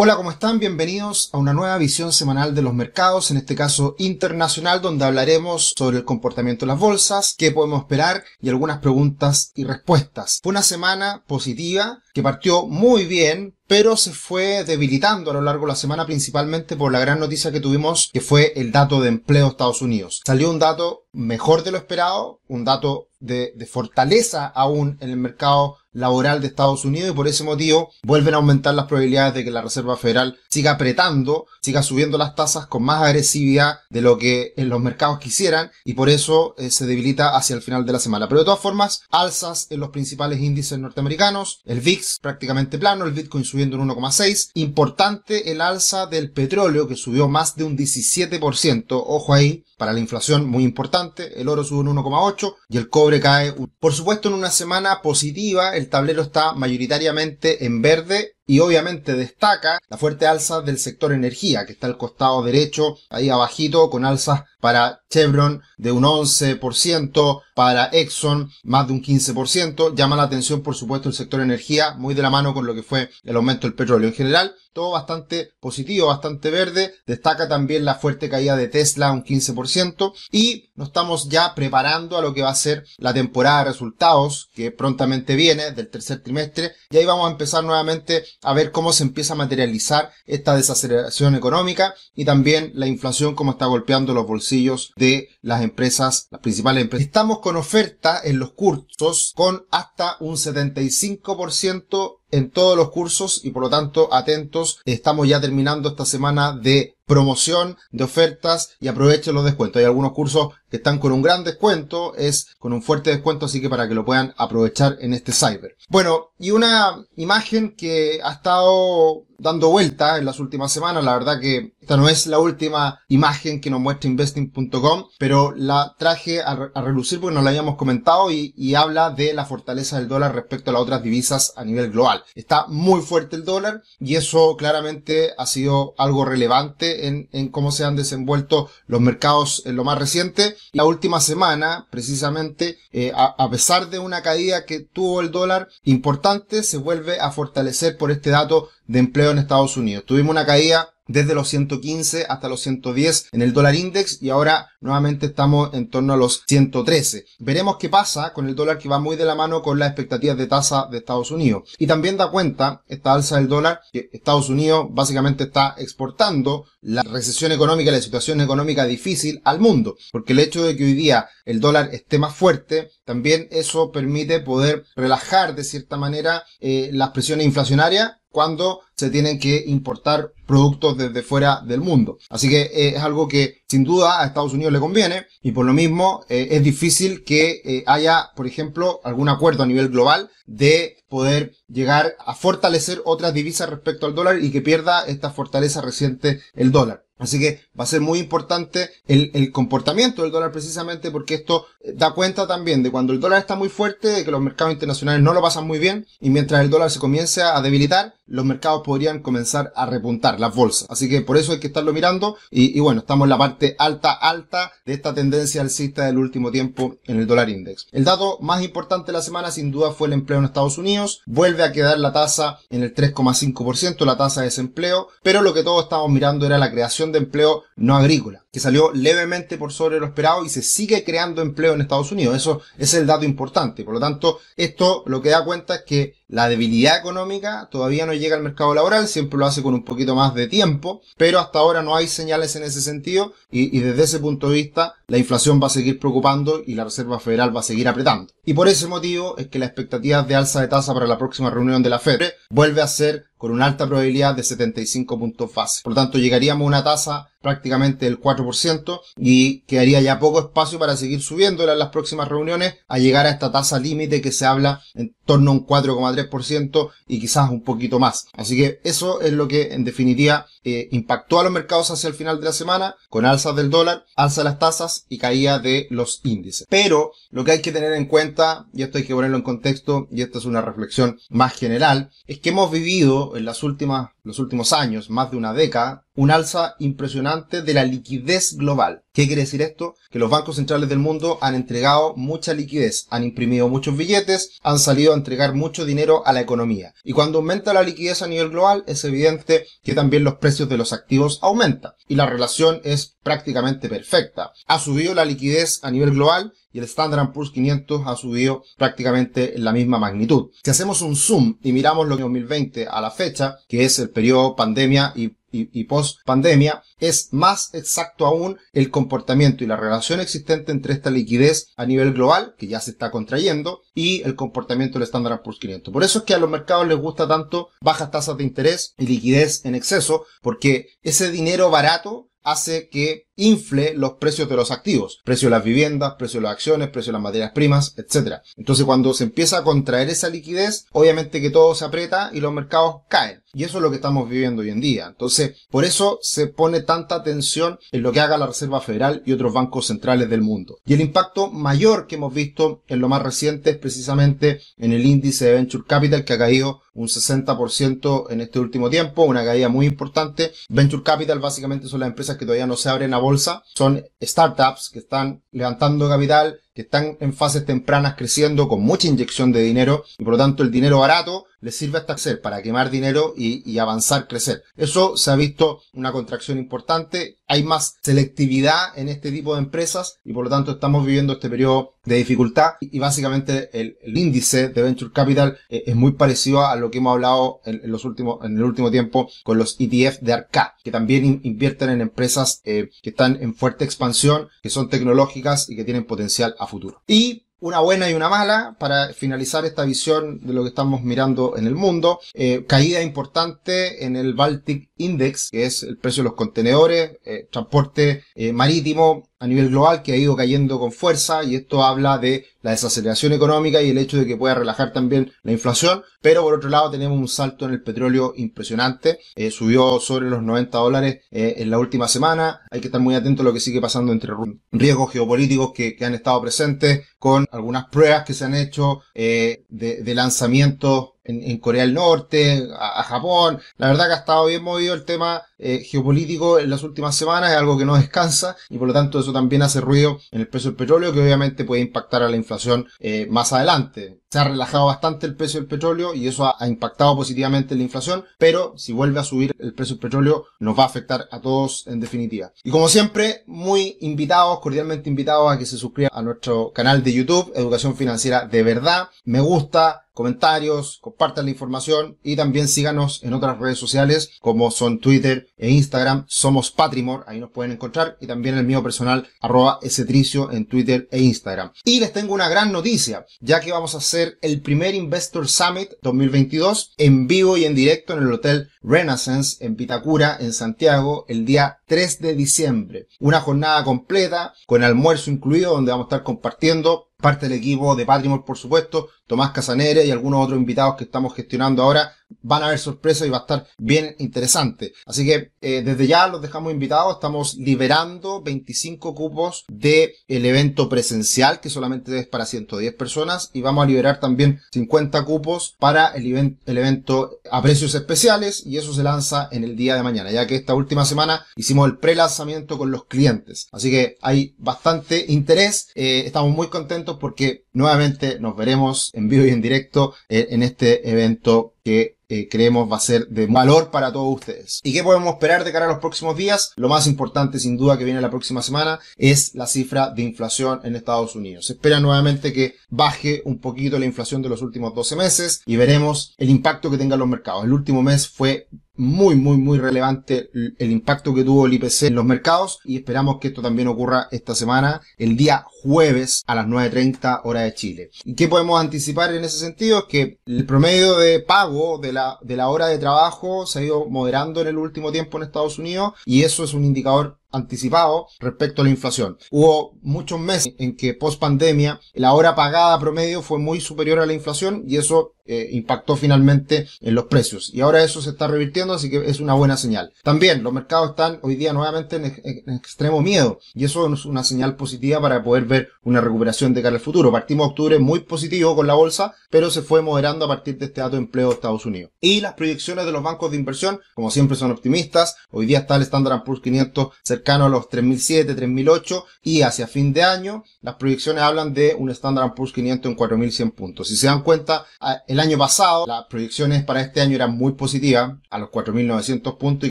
Hola, ¿cómo están? Bienvenidos a una nueva visión semanal de los mercados, en este caso internacional, donde hablaremos sobre el comportamiento de las bolsas, qué podemos esperar y algunas preguntas y respuestas. Fue una semana positiva que partió muy bien, pero se fue debilitando a lo largo de la semana principalmente por la gran noticia que tuvimos que fue el dato de empleo de Estados Unidos. Salió un dato mejor de lo esperado, un dato de, de fortaleza aún en el mercado laboral de Estados Unidos y por ese motivo vuelven a aumentar las probabilidades de que la Reserva Federal siga apretando, siga subiendo las tasas con más agresividad de lo que en los mercados quisieran y por eso eh, se debilita hacia el final de la semana. Pero de todas formas, alzas en los principales índices norteamericanos, el VIX prácticamente plano, el Bitcoin subiendo un 1,6, importante el alza del petróleo que subió más de un 17%, ojo ahí, para la inflación muy importante, el oro sube un 1,8 y el cobre cae. Por supuesto en una semana positiva, el tablero está mayoritariamente en verde y obviamente destaca la fuerte alza del sector energía, que está al costado derecho, ahí abajito, con alzas para Chevron de un 11%, para Exxon más de un 15%. Llama la atención, por supuesto, el sector energía, muy de la mano con lo que fue el aumento del petróleo. En general, todo bastante positivo, bastante verde. Destaca también la fuerte caída de Tesla, un 15%. Y nos estamos ya preparando a lo que va a ser la temporada de resultados, que prontamente viene, del tercer trimestre. Y ahí vamos a empezar nuevamente a ver cómo se empieza a materializar esta desaceleración económica y también la inflación, cómo está golpeando los bolsillos de las empresas, las principales empresas. Estamos con oferta en los cursos con hasta un 75% en todos los cursos y por lo tanto atentos. Estamos ya terminando esta semana de promoción, de ofertas y aprovechen los descuentos. Hay algunos cursos que están con un gran descuento, es con un fuerte descuento, así que para que lo puedan aprovechar en este cyber. Bueno, y una imagen que ha estado dando vuelta en las últimas semanas. La verdad que esta no es la última imagen que nos muestra investing.com, pero la traje a, relucir porque nos la habíamos comentado y, y, habla de la fortaleza del dólar respecto a las otras divisas a nivel global. Está muy fuerte el dólar y eso claramente ha sido algo relevante en, cómo se han desenvuelto los mercados en lo más reciente. La última semana, precisamente, eh, a pesar de una caída que tuvo el dólar importante, se vuelve a fortalecer por este dato de empleo en Estados Unidos. Tuvimos una caída desde los 115 hasta los 110 en el dólar index y ahora nuevamente estamos en torno a los 113. Veremos qué pasa con el dólar que va muy de la mano con las expectativas de tasa de Estados Unidos. Y también da cuenta esta alza del dólar que Estados Unidos básicamente está exportando la recesión económica, la situación económica difícil al mundo. Porque el hecho de que hoy día el dólar esté más fuerte, también eso permite poder relajar de cierta manera eh, las presiones inflacionarias cuando se tienen que importar productos desde fuera del mundo. Así que eh, es algo que sin duda a Estados Unidos le conviene y por lo mismo eh, es difícil que eh, haya, por ejemplo, algún acuerdo a nivel global de poder llegar a fortalecer otras divisas respecto al dólar y que pierda esta fortaleza reciente el dólar. Así que va a ser muy importante el, el, comportamiento del dólar precisamente porque esto da cuenta también de cuando el dólar está muy fuerte, de que los mercados internacionales no lo pasan muy bien y mientras el dólar se comience a debilitar, los mercados podrían comenzar a repuntar, las bolsas. Así que por eso hay que estarlo mirando y, y bueno, estamos en la parte alta, alta de esta tendencia alcista del último tiempo en el dólar index. El dato más importante de la semana sin duda fue el empleo en Estados Unidos. Vuelve a quedar la tasa en el 3,5%, la tasa de desempleo, pero lo que todos estamos mirando era la creación de empleo no agrícola, que salió levemente por sobre lo esperado y se sigue creando empleo en Estados Unidos. Eso es el dato importante. Por lo tanto, esto lo que da cuenta es que la debilidad económica todavía no llega al mercado laboral, siempre lo hace con un poquito más de tiempo, pero hasta ahora no hay señales en ese sentido y, desde ese punto de vista la inflación va a seguir preocupando y la Reserva Federal va a seguir apretando. Y por ese motivo es que la expectativa de alza de tasa para la próxima reunión de la Fed vuelve a ser con una alta probabilidad de 75 puntos base. Por lo tanto, llegaríamos a una tasa prácticamente del 4% y quedaría ya poco espacio para seguir subiendo en las próximas reuniones a llegar a esta tasa límite que se habla en torno a un 4,3% y quizás un poquito más. Así que eso es lo que en definitiva eh, impactó a los mercados hacia el final de la semana con alzas del dólar, alza de las tasas y caída de los índices. Pero lo que hay que tener en cuenta, y esto hay que ponerlo en contexto, y esta es una reflexión más general, es que hemos vivido en las últimas los últimos años, más de una década, un alza impresionante de la liquidez global. ¿Qué quiere decir esto? Que los bancos centrales del mundo han entregado mucha liquidez, han imprimido muchos billetes, han salido a entregar mucho dinero a la economía. Y cuando aumenta la liquidez a nivel global, es evidente que también los precios de los activos aumentan. Y la relación es prácticamente perfecta. Ha subido la liquidez a nivel global y el Standard Poor's 500 ha subido prácticamente en la misma magnitud. Si hacemos un zoom y miramos lo que 2020 a la fecha, que es el periodo pandemia y y, post pandemia, es más exacto aún el comportamiento y la relación existente entre esta liquidez a nivel global, que ya se está contrayendo, y el comportamiento del Standard Poor's 500. Por eso es que a los mercados les gusta tanto bajas tasas de interés y liquidez en exceso, porque ese dinero barato hace que infle los precios de los activos, precio de las viviendas, precio de las acciones, precio de las materias primas, etc. Entonces cuando se empieza a contraer esa liquidez, obviamente que todo se aprieta y los mercados caen. Y eso es lo que estamos viviendo hoy en día. Entonces, por eso se pone tanta atención en lo que haga la Reserva Federal y otros bancos centrales del mundo. Y el impacto mayor que hemos visto en lo más reciente es precisamente en el índice de Venture Capital que ha caído un 60% en este último tiempo, una caída muy importante. Venture Capital básicamente son las empresas que todavía no se abren a bolsa, son startups que están levantando capital, que están en fases tempranas creciendo con mucha inyección de dinero y por lo tanto el dinero barato les sirve hasta ser para quemar dinero y, avanzar, crecer. Eso se ha visto una contracción importante. Hay más selectividad en este tipo de empresas y por lo tanto estamos viviendo este periodo de dificultad y, básicamente el, índice de Venture Capital eh, es muy parecido a lo que hemos hablado en, en, los últimos, en el último tiempo con los ETF de ARCA, que también invierten en empresas eh, que están en fuerte expansión, que son tecnológicas y que tienen potencial a futuro. Y una buena y una mala para finalizar esta visión de lo que estamos mirando en el mundo. Eh, caída importante en el Baltic Index, que es el precio de los contenedores, eh, transporte eh, marítimo a nivel global que ha ido cayendo con fuerza y esto habla de la desaceleración económica y el hecho de que pueda relajar también la inflación, pero por otro lado tenemos un salto en el petróleo impresionante, eh, subió sobre los 90 dólares eh, en la última semana, hay que estar muy atento a lo que sigue pasando entre riesgos geopolíticos que, que han estado presentes con algunas pruebas que se han hecho eh, de, de lanzamientos en, Corea del Norte, a, Japón. La verdad que ha estado bien movido el tema eh, geopolítico en las últimas semanas, es algo que no descansa y por lo tanto eso también hace ruido en el precio del petróleo que obviamente puede impactar a la inflación eh, más adelante. Se ha relajado bastante el precio del petróleo y eso ha, impactado positivamente en la inflación, pero si vuelve a subir el precio del petróleo nos va a afectar a todos en definitiva. Y como siempre, muy invitados, cordialmente invitados a que se suscriban a nuestro canal de YouTube, Educación Financiera de Verdad. Me gusta, comentarios, compartan la información y también síganos en otras redes sociales como son Twitter e Instagram. Somos Patrimor, ahí nos pueden encontrar y también el mío personal arroba tricio en Twitter e Instagram. Y les tengo una gran noticia, ya que vamos a hacer el primer Investor Summit 2022 en vivo y en directo en el Hotel Renaissance en Pitacura, en Santiago, el día 3 de diciembre. Una jornada completa con almuerzo incluido donde vamos a estar compartiendo parte del equipo de Patrimor, por supuesto, Tomás Casanere y algunos otros invitados que estamos gestionando ahora. Van a haber sorpresas y va a estar bien interesante. Así que eh, desde ya los dejamos invitados. Estamos liberando 25 cupos del el evento presencial, que solamente es para 110 personas. Y vamos a liberar también 50 cupos para el, el evento a precios especiales. Y eso se lanza en el día de mañana, ya que esta última semana hicimos el pre-lanzamiento con los clientes. Así que hay bastante interés. Eh, estamos muy contentos porque nuevamente nos veremos en vivo y en directo eh, en este evento que eh, creemos va a ser de valor para todos ustedes. ¿Y qué podemos esperar de cara a los próximos días? Lo más importante sin duda que viene la próxima semana es la cifra de inflación en Estados Unidos. Se espera nuevamente que baje un poquito la inflación de los últimos 12 meses y veremos el impacto que tengan los mercados. El último mes fue muy, muy, muy relevante el impacto que tuvo el IPC en los mercados y esperamos que esto también ocurra esta semana, el día jueves a las 9.30 hora de Chile. ¿Y qué podemos anticipar en ese sentido? Es que el promedio de pago de la, de la hora de trabajo se ha ido moderando en el último tiempo en Estados Unidos y eso es un indicador anticipado respecto a la inflación. Hubo muchos meses en que post pandemia la hora pagada promedio fue muy superior a la inflación y eso eh, impactó finalmente en los precios. Y ahora eso se está revirtiendo, así que es una buena señal. También los mercados están hoy día nuevamente en, extremo miedo y eso es una señal positiva para poder ver una recuperación de cara al futuro. Partimos octubre muy positivo con la bolsa, pero se fue moderando a partir de este dato de empleo de Estados Unidos. Y las proyecciones de los bancos de inversión, como siempre, son optimistas. Hoy día está el Standard Poor's 500 cercano a los 3007, 3008 y hacia fin de año las proyecciones hablan de un Standard Poor's 500 en 4100 puntos. Si se dan cuenta, el año pasado las proyecciones para este año eran muy positivas, a los 4900 puntos y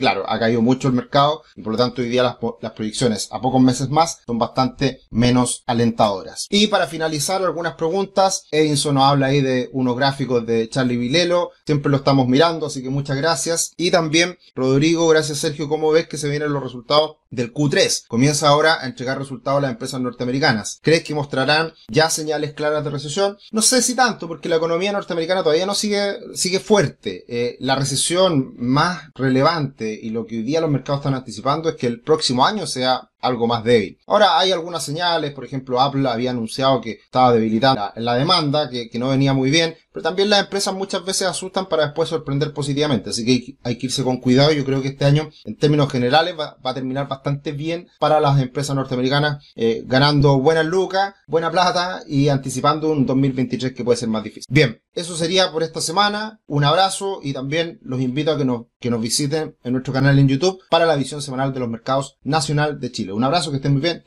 claro, ha caído mucho el mercado y por lo tanto hoy día las, las proyecciones a pocos meses más son bastante menos alentadoras. Y para finalizar algunas preguntas, Edinson nos habla ahí de unos gráficos de Charlie Vilelo, siempre lo estamos mirando, así que muchas gracias. Y también, Rodrigo, gracias Sergio, ¿cómo ves que se vienen los resultados del Q3? Comienza ahora a entregar resultados a las empresas norteamericanas. ¿Crees que mostrarán ya señales claras de recesión? No sé si tanto, porque la economía norteamericana todavía no sigue, sigue fuerte. Eh, la recesión más relevante y lo que hoy día los mercados están anticipando es que el próximo año sea algo más débil. Ahora hay algunas señales, por ejemplo Apple había anunciado que estaba debilitada la, la demanda, que, no venía muy bien, pero también las empresas muchas veces asustan para después sorprender positivamente, así que hay, que irse con cuidado. Yo creo que este año, en términos generales, va, va a terminar bastante bien para las empresas norteamericanas, eh, ganando buenas lucas, buena plata y anticipando un 2023 que puede ser más difícil. Bien, eso sería por esta semana. Un abrazo y también los invito a que nos, que nos visiten en nuestro canal en YouTube para la visión semanal de los mercados nacional de Chile. Un abrazo, que estén muy bien.